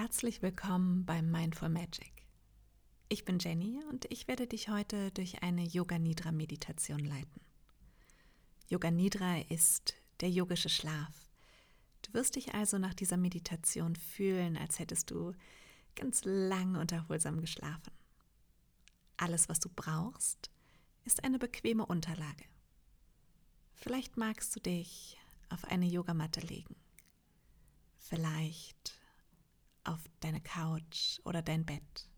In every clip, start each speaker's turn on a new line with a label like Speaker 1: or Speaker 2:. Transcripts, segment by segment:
Speaker 1: Herzlich willkommen beim Mindful Magic. Ich bin Jenny und ich werde dich heute durch eine Yoga Nidra Meditation leiten. Yoga Nidra ist der yogische Schlaf. Du wirst dich also nach dieser Meditation fühlen, als hättest du ganz lang und erholsam geschlafen. Alles, was du brauchst, ist eine bequeme Unterlage. Vielleicht magst du dich auf eine Yogamatte legen. Vielleicht auf deine Couch oder dein Bett.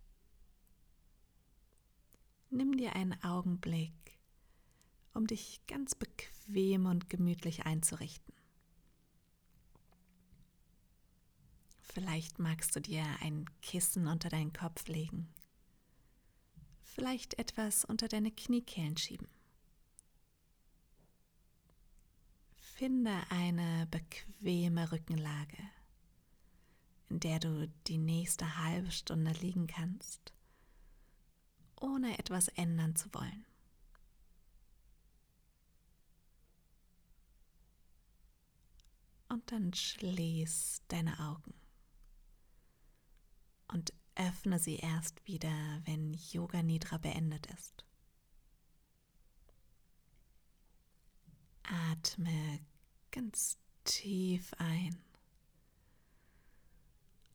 Speaker 1: Nimm dir einen Augenblick, um dich ganz bequem und gemütlich einzurichten. Vielleicht magst du dir ein Kissen unter deinen Kopf legen. Vielleicht etwas unter deine Kniekehlen schieben. Finde eine bequeme Rückenlage in der du die nächste halbe Stunde liegen kannst, ohne etwas ändern zu wollen. Und dann schließ deine Augen und öffne sie erst wieder, wenn Yoga Nidra beendet ist. Atme ganz tief ein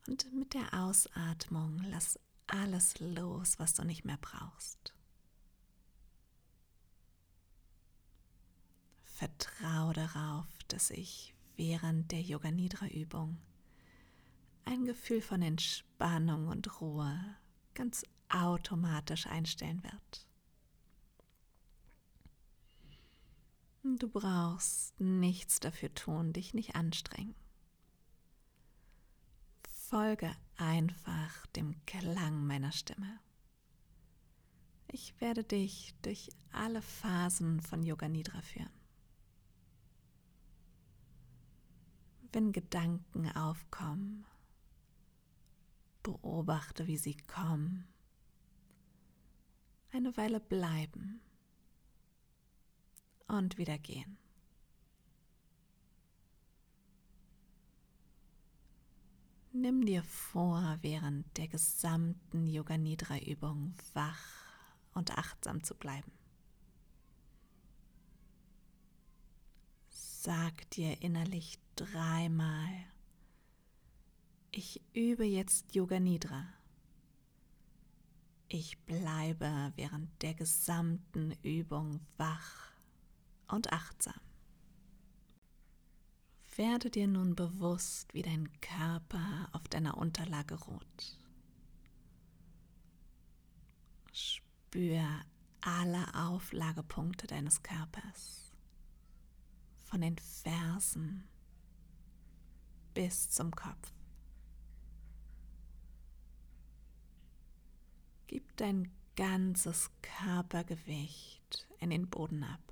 Speaker 1: und mit der Ausatmung lass alles los, was du nicht mehr brauchst. Vertrau darauf, dass ich während der Yoga Nidra Übung ein Gefühl von Entspannung und Ruhe ganz automatisch einstellen wird. Du brauchst nichts dafür tun, dich nicht anstrengen. Folge einfach dem Klang meiner Stimme. Ich werde dich durch alle Phasen von Yoga Nidra führen. Wenn Gedanken aufkommen, beobachte, wie sie kommen, eine Weile bleiben und wieder gehen. Nimm dir vor, während der gesamten Yoga Nidra Übung wach und achtsam zu bleiben. Sag dir innerlich dreimal, ich übe jetzt Yoga Nidra. Ich bleibe während der gesamten Übung wach und achtsam. Werde dir nun bewusst, wie dein Körper auf deiner Unterlage ruht. Spür alle Auflagepunkte deines Körpers, von den Fersen bis zum Kopf. Gib dein ganzes Körpergewicht in den Boden ab.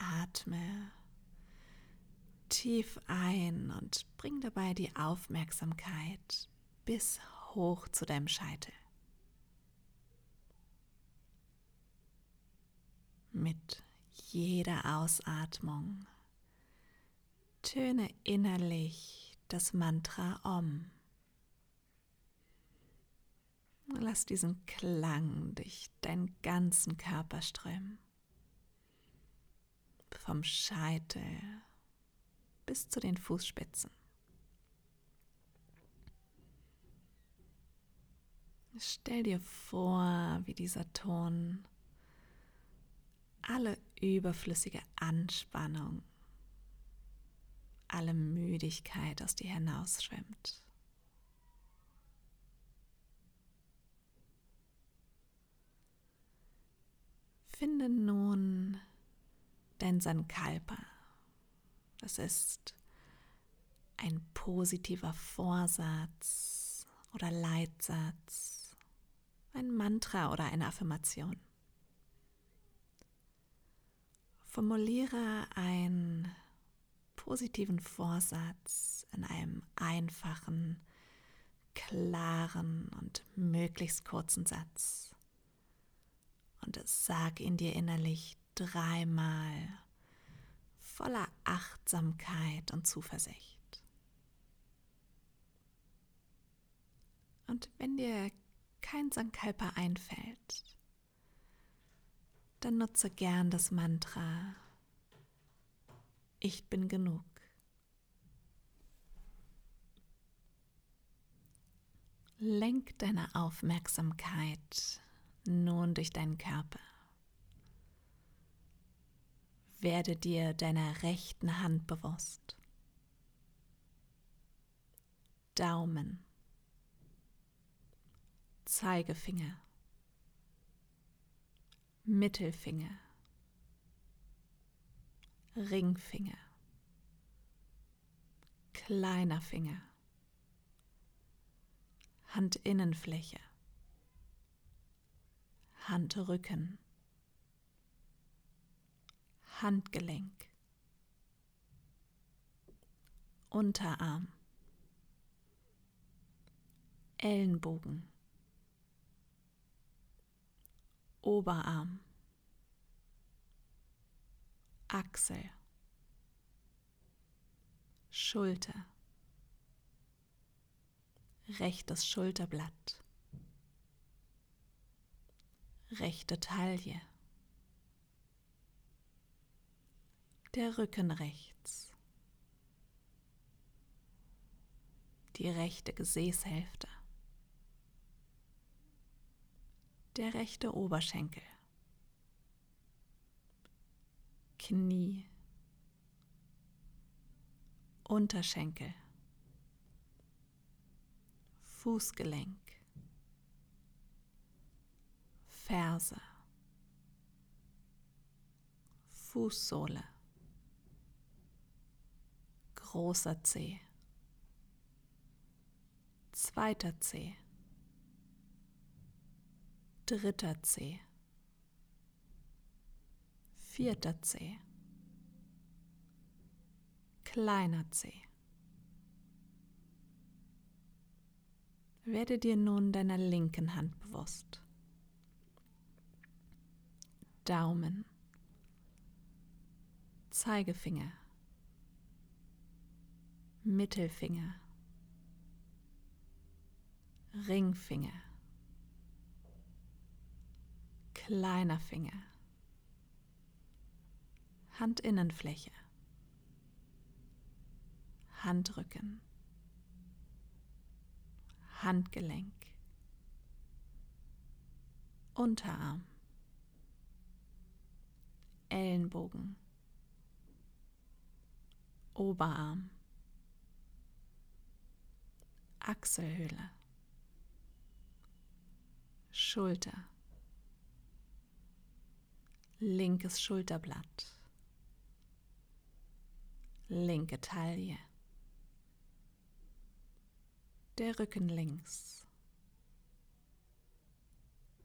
Speaker 1: Atme tief ein und bring dabei die Aufmerksamkeit bis hoch zu deinem Scheitel. Mit jeder Ausatmung töne innerlich das Mantra Om. Lass diesen Klang durch deinen ganzen Körper strömen vom Scheitel bis zu den Fußspitzen. Stell dir vor, wie dieser Ton alle überflüssige Anspannung, alle Müdigkeit aus dir hinausschwimmt. Finde nun dein Sankalpa. Das ist ein positiver Vorsatz oder Leitsatz, ein Mantra oder eine Affirmation. Formuliere einen positiven Vorsatz in einem einfachen, klaren und möglichst kurzen Satz. Und sag ihn dir innerlich dreimal voller Achtsamkeit und Zuversicht. Und wenn dir kein Sankalpa einfällt, dann nutze gern das Mantra Ich bin genug. Lenk deine Aufmerksamkeit nun durch deinen Körper. Werde dir deiner rechten Hand bewusst. Daumen, Zeigefinger, Mittelfinger, Ringfinger, kleiner Finger, Handinnenfläche, Handrücken, Handgelenk, Unterarm, Ellenbogen, Oberarm, Achsel, Schulter, rechtes Schulterblatt, rechte Taille, der Rücken rechts, die rechte Gesäßhälfte, der rechte Oberschenkel, Knie, Unterschenkel, Fußgelenk, Ferse, Fußsohle, großer Zeh, zweiter Zeh, dritter Zeh, vierter Zeh, kleiner Zeh. Werde dir nun deiner linken Hand bewusst. Daumen, Zeigefinger, Mittelfinger, Ringfinger, kleiner Finger, Handinnenfläche, Handrücken, Handgelenk, Unterarm, Ellenbogen, Oberarm, Achselhöhle, Schulter, linkes Schulterblatt, linke Taille, der Rücken links,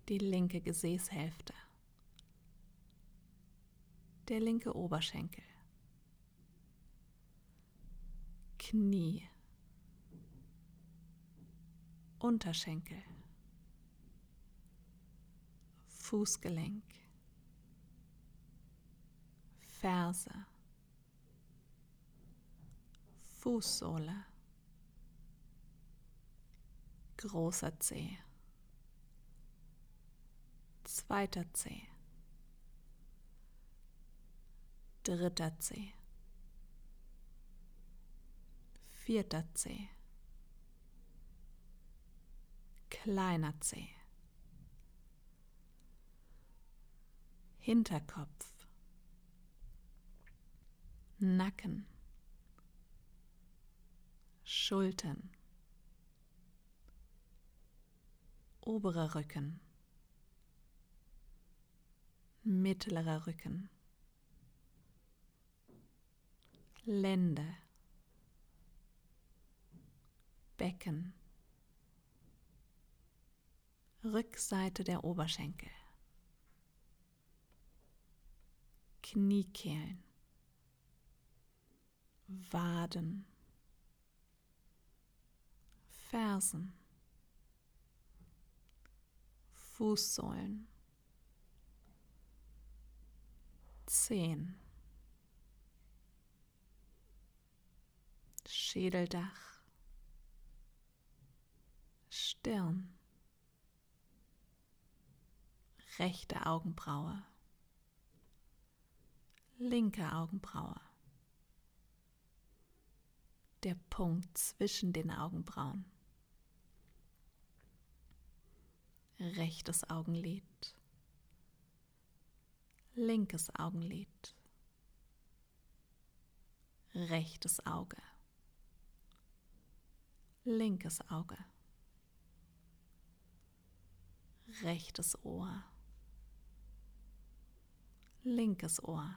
Speaker 1: die linke Gesäßhälfte, der linke Oberschenkel, Knie, Unterschenkel, Fußgelenk, Ferse, Fußsohle, großer Zeh, zweiter Zeh, dritter Zeh, vierter Zeh, kleiner Zeh, Hinterkopf, Nacken, Schultern, oberer Rücken, mittlerer Rücken, Lände, Becken, Rückseite der Oberschenkel, Kniekehlen, Waden, Fersen, Fußsohlen, Zehen, Schädeldach, Stirn, rechte Augenbraue, linke Augenbraue, der Punkt zwischen den Augenbrauen, rechtes Augenlid, linkes Augenlid, rechtes Auge, linkes Auge, rechtes Ohr, linkes Ohr,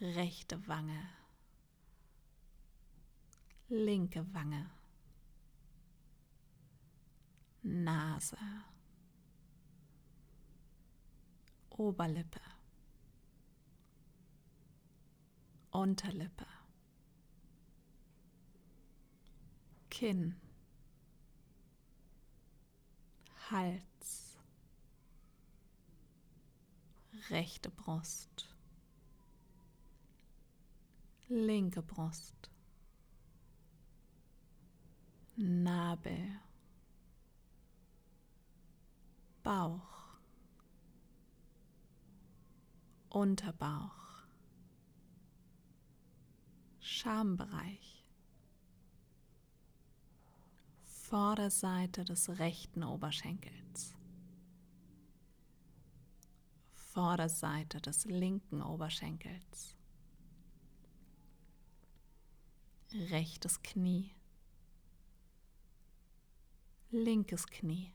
Speaker 1: rechte Wange, linke Wange, Nase, Oberlippe, Unterlippe, Kinn, Hals, rechte Brust, linke Brust, Nabel, Bauch, Unterbauch, Schambereich, Vorderseite des rechten Oberschenkels, Vorderseite des linken Oberschenkels, rechtes Knie, linkes Knie,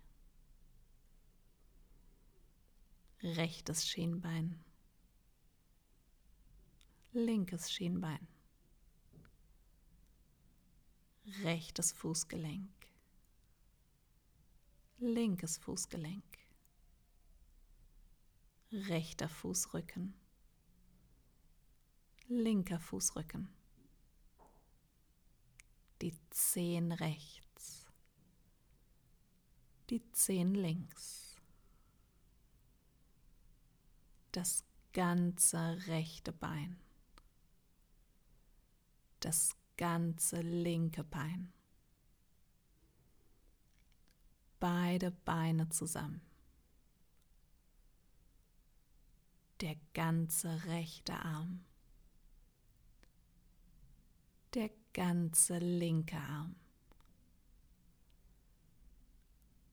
Speaker 1: rechtes Schienbein, linkes Schienbein, rechtes Fußgelenk, linkes Fußgelenk, rechter Fußrücken, linker Fußrücken, die Zehen rechts, die Zehen links. Das ganze rechte Bein, das ganze linke Bein, beide Beine zusammen, der ganze rechte Arm, der ganze linke Arm,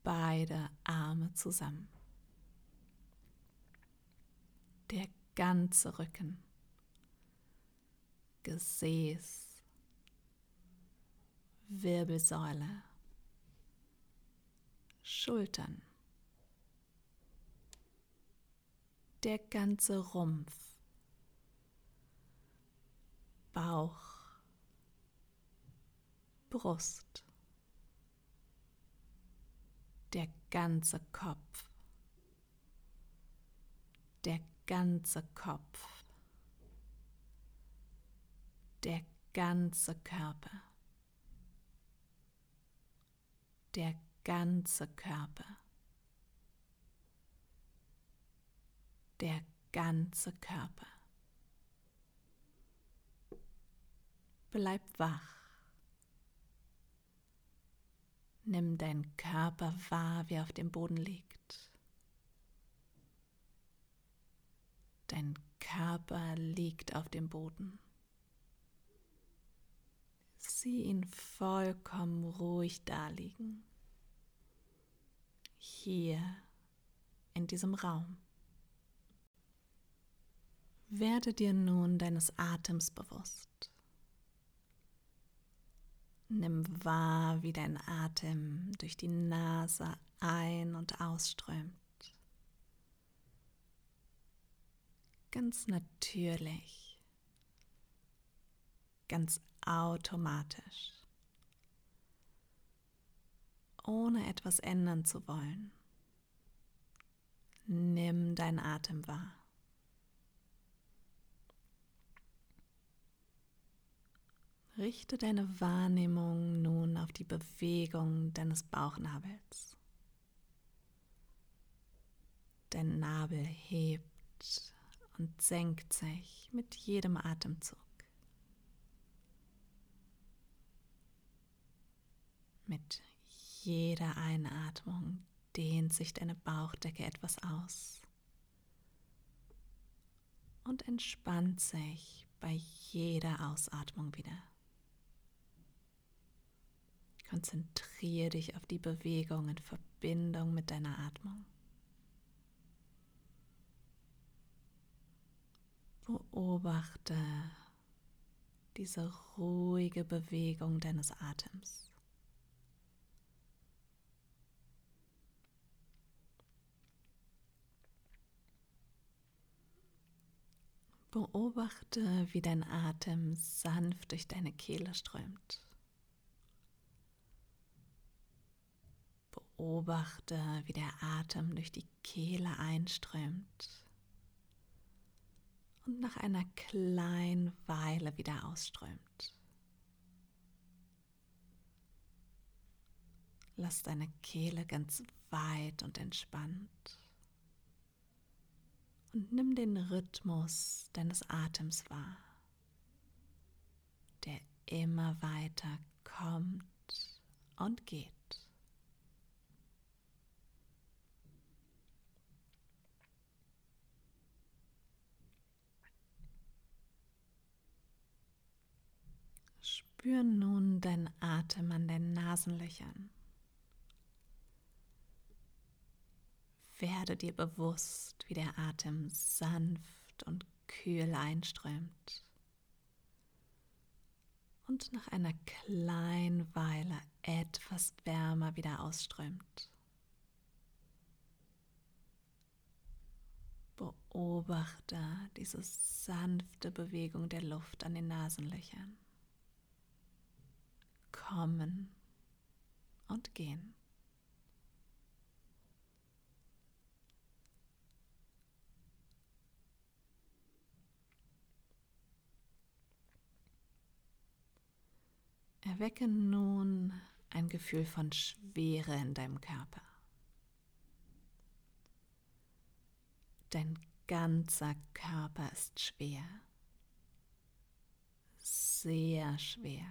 Speaker 1: beide Arme zusammen. Der ganze Rücken, Gesäß, Wirbelsäule, Schultern, der ganze Rumpf, Bauch, Brust, der ganze Kopf, der ganze Kopf, der ganze Körper, der ganze Körper, der ganze Körper. Bleib wach. Nimm deinen Körper wahr, wie er auf dem Boden liegt. Dein Körper liegt auf dem Boden. Sieh ihn vollkommen ruhig daliegen. Hier in diesem Raum. Werde dir nun deines Atems bewusst. Nimm wahr, wie dein Atem durch die Nase ein- und ausströmt. ganz natürlich, ganz automatisch, ohne etwas ändern zu wollen. Nimm deinen Atem wahr. Richte deine Wahrnehmung nun auf die Bewegung deines Bauchnabels. Dein Nabel hebt und senkt sich mit jedem Atemzug. Mit jeder Einatmung dehnt sich deine Bauchdecke etwas aus und entspannt sich bei jeder Ausatmung wieder. Konzentriere dich auf die Bewegung in Verbindung mit deiner Atmung. Beobachte diese ruhige Bewegung deines Atems. Beobachte, wie dein Atem sanft durch deine Kehle strömt. Beobachte, wie der Atem durch die Kehle einströmt und nach einer kleinen Weile wieder ausströmt. Lass deine Kehle ganz weit und entspannt und nimm den Rhythmus deines Atems wahr, der immer weiter kommt und geht. Spür nun deinen Atem an den Nasenlöchern. Werde dir bewusst, wie der Atem sanft und kühl einströmt und nach einer kleinen Weile etwas wärmer wieder ausströmt. Beobachte diese sanfte Bewegung der Luft an den Nasenlöchern kommen und gehen. Erwecke nun ein Gefühl von Schwere in deinem Körper. Dein ganzer Körper ist schwer, sehr schwer.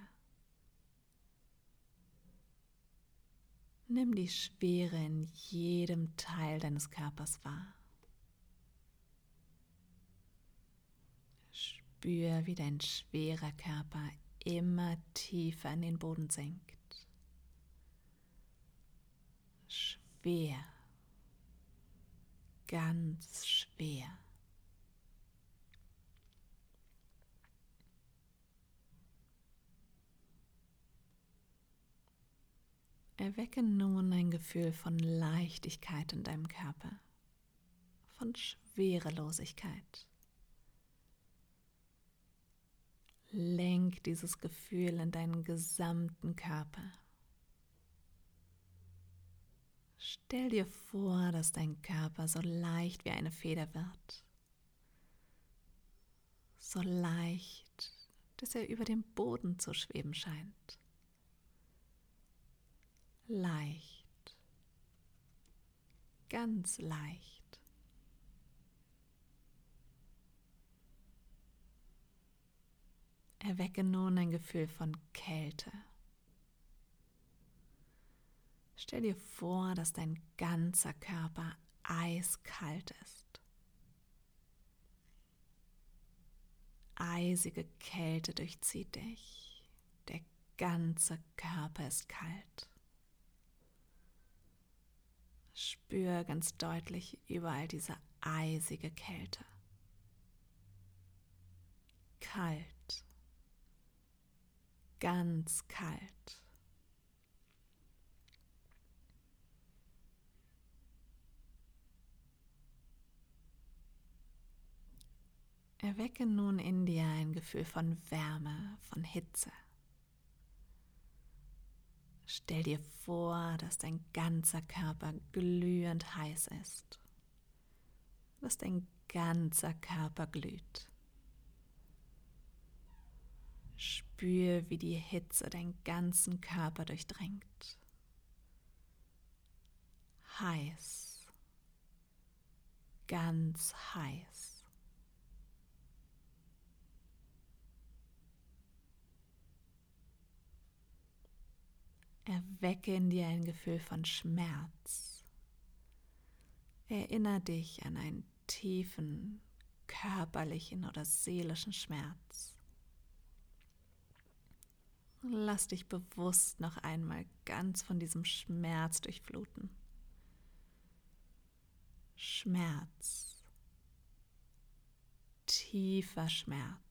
Speaker 1: Nimm die Schwere in jedem Teil deines Körpers wahr. Spür, wie dein schwerer Körper immer tiefer in den Boden sinkt. Schwer, ganz schwer. Erwecke nun ein Gefühl von Leichtigkeit in deinem Körper, von Schwerelosigkeit. Lenk dieses Gefühl in deinen gesamten Körper. Stell dir vor, dass dein Körper so leicht wie eine Feder wird. So leicht, dass er über dem Boden zu schweben scheint leicht, ganz leicht. Erwecke nun ein Gefühl von Kälte. Stell dir vor, dass dein ganzer Körper eiskalt ist. Eisige Kälte durchzieht dich. Der ganze Körper ist kalt. Spür ganz deutlich überall diese eisige Kälte. Kalt, ganz kalt. Erwecke nun in dir ein Gefühl von Wärme, von Hitze. Stell dir vor, dass dein ganzer Körper glühend heiß ist, dass dein ganzer Körper glüht. Spür, wie die Hitze deinen ganzen Körper durchdringt. Heiß, ganz heiß. Erwecke in dir ein Gefühl von Schmerz. Erinnere dich an einen tiefen körperlichen oder seelischen Schmerz. Lass dich bewusst noch einmal ganz von diesem Schmerz durchfluten. Schmerz. Tiefer Schmerz.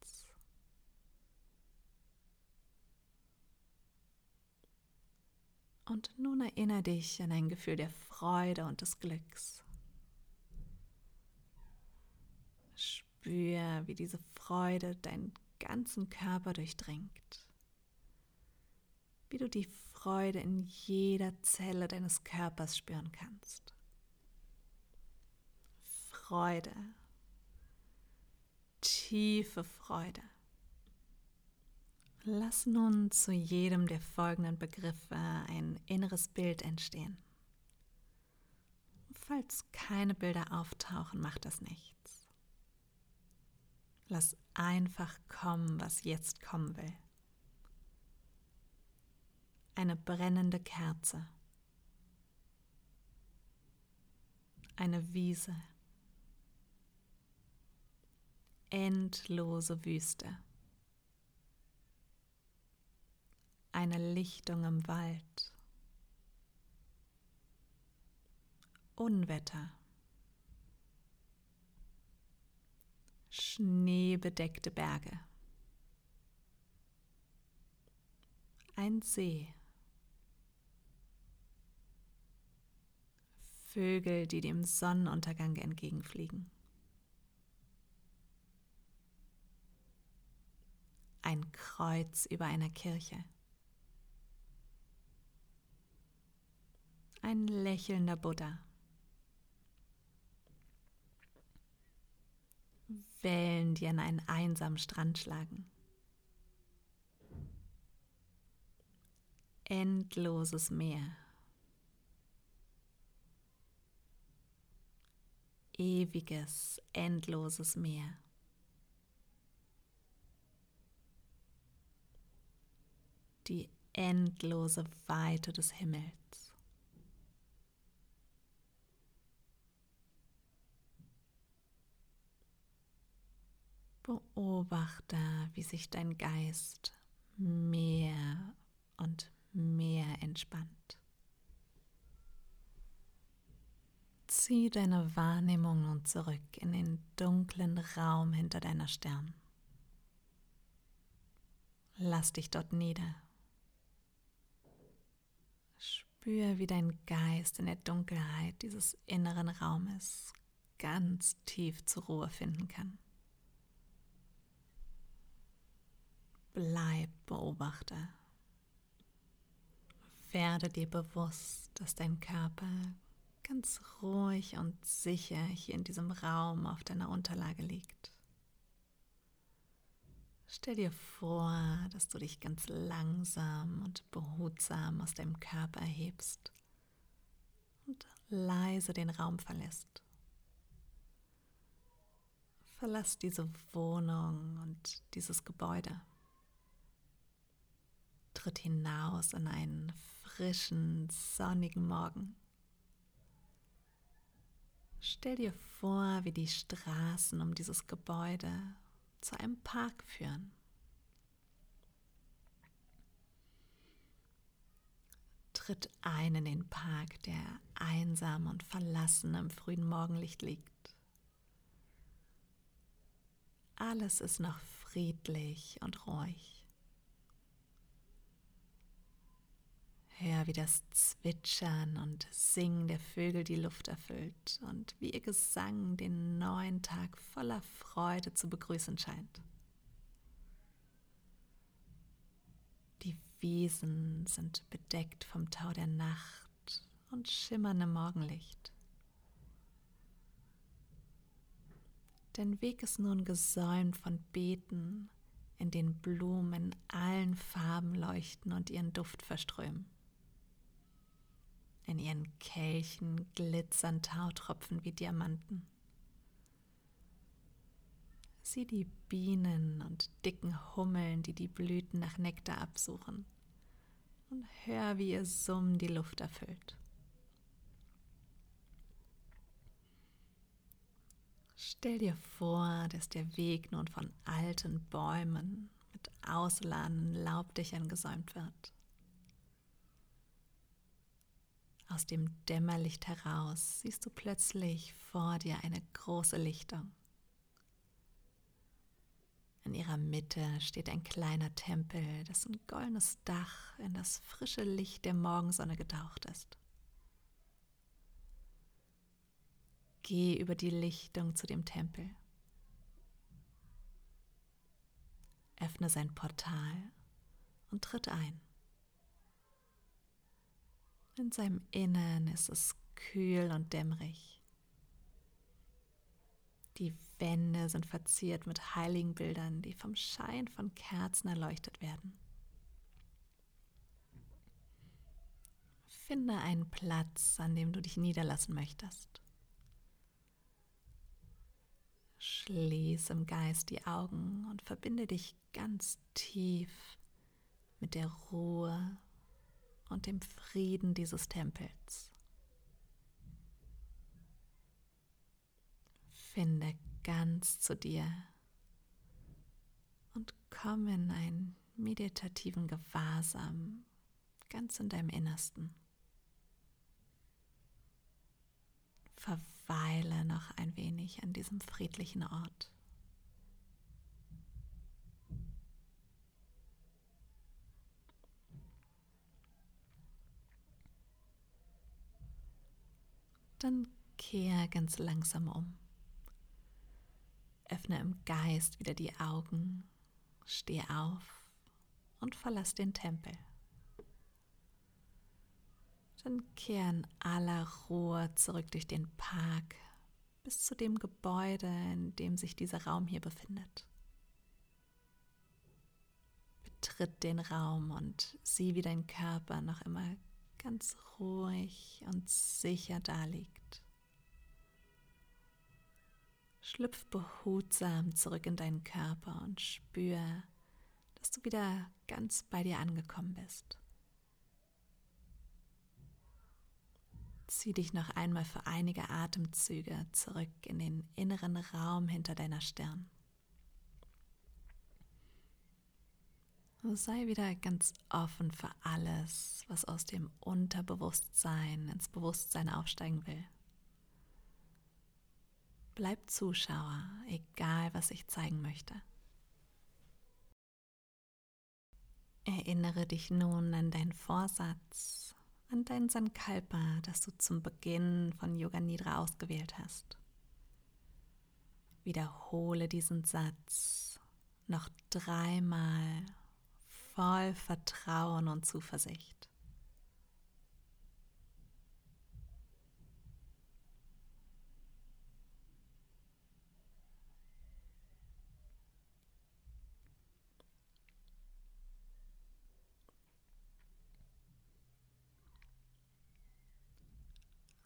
Speaker 1: Und nun erinnere dich an ein Gefühl der Freude und des Glücks. Spür, wie diese Freude deinen ganzen Körper durchdringt wie du die Freude in jeder Zelle deines Körpers spüren kannst. Freude, tiefe Freude. Lass nun zu jedem der folgenden Begriffe ein inneres Bild entstehen. Falls keine Bilder auftauchen, macht das nichts. Lass einfach kommen, was jetzt kommen will eine brennende Kerze, eine Wiese, endlose Wüste, eine Lichtung im Wald, Unwetter, schneebedeckte Berge, ein See. Vögel, die dem Sonnenuntergang entgegenfliegen. Ein Kreuz über einer Kirche. Ein lächelnder Buddha. Wellen, die an einen einsamen Strand schlagen. Endloses Meer. ewiges, endloses Meer. Die endlose Weite des Himmels. Beobachte, wie sich dein Geist mehr und mehr entspannt. Zieh deine Wahrnehmung nun zurück in den dunklen Raum hinter deiner Stirn. Lass dich dort nieder. Spür, wie dein Geist in der Dunkelheit dieses inneren Raumes ganz tief zur Ruhe finden kann. Bleib Beobachter. Werde dir bewusst, dass dein Körper ganz ruhig und sicher hier in diesem Raum auf deiner Unterlage liegt. Stell dir vor, dass du dich ganz langsam und behutsam aus deinem Körper erhebst und leise den Raum verlässt. Verlass diese Wohnung und dieses Gebäude. Tritt hinaus in einen frischen, sonnigen Morgen. Stell dir vor, wie die Straßen um dieses Gebäude zu einem Park führen. Tritt ein in den Park, der einsam und verlassen im frühen Morgenlicht liegt. Alles ist noch friedlich und ruhig. Hör, wie das Zwitschern und Singen der Vögel die Luft erfüllt und wie ihr Gesang den neuen Tag voller Freude zu begrüßen scheint. Die Wiesen sind bedeckt vom Tau der Nacht und schimmerndem Morgenlicht. Dein Weg ist nun gesäumt von Beeten, in denen Blumen in allen Farben leuchten und ihren Duft verströmen. In ihren Kelchen glitzern Tautropfen wie Diamanten. Sieh die Bienen und dicken Hummeln, die die Blüten nach Nektar absuchen. und hör, wie ihr Summen die Luft erfüllt. Stell dir vor, dass der Weg nun von alten Bäumen mit ausladenden Laubdächern gesäumt wird. Aus dem Dämmerlicht heraus siehst du plötzlich vor dir eine große Lichtung. In ihrer Mitte steht ein kleiner Tempel, dessen goldenes Dach in das frische Licht der Morgensonne getaucht ist. Geh über die Lichtung zu dem Tempel. Öffne sein Portal und tritt ein. In seinem Innern ist es kühl und dämmerig. Die Wände sind verziert mit heiligen Bildern, die vom Schein von Kerzen erleuchtet werden. Finde einen Platz, an dem du dich niederlassen möchtest. Schließ im Geist die Augen und verbinde dich ganz tief mit der Ruhe und dem Frieden dieses Tempels. Finde ganz zu dir und komm in einen meditativen Gewahrsam ganz in deinem Innersten. Verweile noch ein wenig an diesem friedlichen Ort. Dann kehr ganz langsam um. Öffne im Geist wieder die Augen, steh auf und verlass den Tempel. Dann kehr in aller Ruhe zurück durch den Park bis zu dem Gebäude, in dem sich dieser Raum hier befindet. Betritt den Raum und sieh, wie dein Körper noch immer ganz ruhig und sicher daliegt. Schlüpf behutsam zurück in deinen Körper und spür, dass du wieder ganz bei dir angekommen bist. Zieh dich noch einmal für einige Atemzüge zurück in den inneren Raum hinter deiner Stirn. Sei wieder ganz offen für alles, was aus dem Unterbewusstsein ins Bewusstsein aufsteigen will. Bleib Zuschauer, egal was ich zeigen möchte. Erinnere dich nun an deinen Vorsatz, an dein Sankalpa, das du zum Beginn von Yoga Nidra ausgewählt hast. Wiederhole diesen Satz noch dreimal voll Vertrauen und Zuversicht.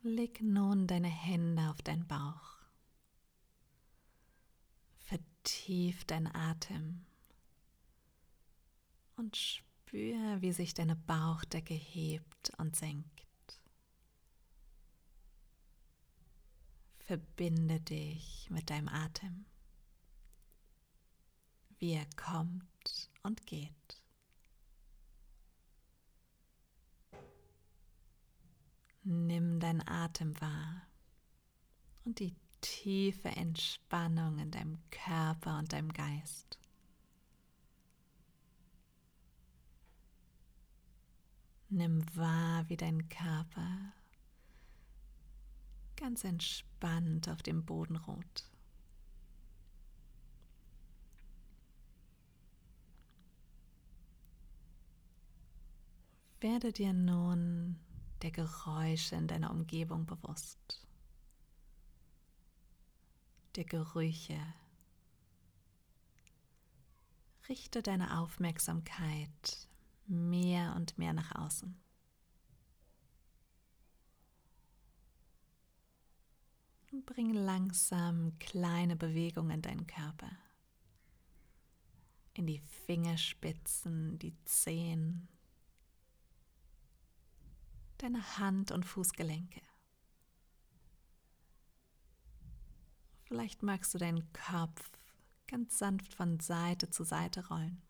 Speaker 1: Leg nun deine Hände auf deinen Bauch. Vertief deinen Atem und spür, wie sich deine Bauchdecke hebt und senkt. Verbinde dich mit deinem Atem, wie er kommt und geht. Nimm deinen Atem wahr und die tiefe Entspannung in deinem Körper und deinem Geist. Nimm wahr, wie dein Körper ganz entspannt auf dem Boden ruht. Werde dir nun der Geräusche in deiner Umgebung bewusst, der Gerüche. Richte deine Aufmerksamkeit mehr und mehr nach außen. Und bring langsam kleine Bewegungen in deinen Körper. In die Fingerspitzen, die Zehen, deine Hand- und Fußgelenke. Vielleicht magst du deinen Kopf ganz sanft von Seite zu Seite rollen.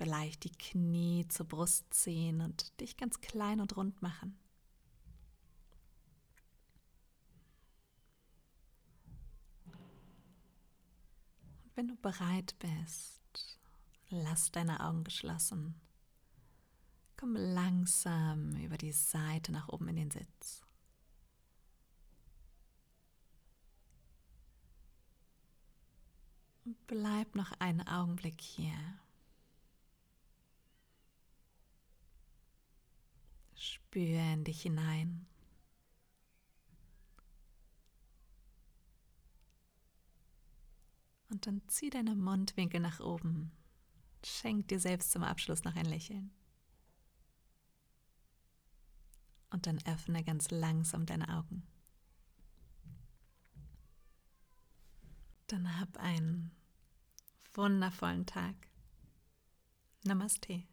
Speaker 1: Vielleicht die Knie zur Brust ziehen und dich ganz klein und rund machen. Und wenn du bereit bist, lass deine Augen geschlossen. Komm langsam über die Seite nach oben in den Sitz. Und bleib noch einen Augenblick hier. Spüre in dich hinein. Und dann zieh deine Mundwinkel nach oben. Schenk dir selbst zum Abschluss noch ein Lächeln. Und dann öffne ganz langsam deine Augen. Dann hab einen wundervollen Tag. Namaste.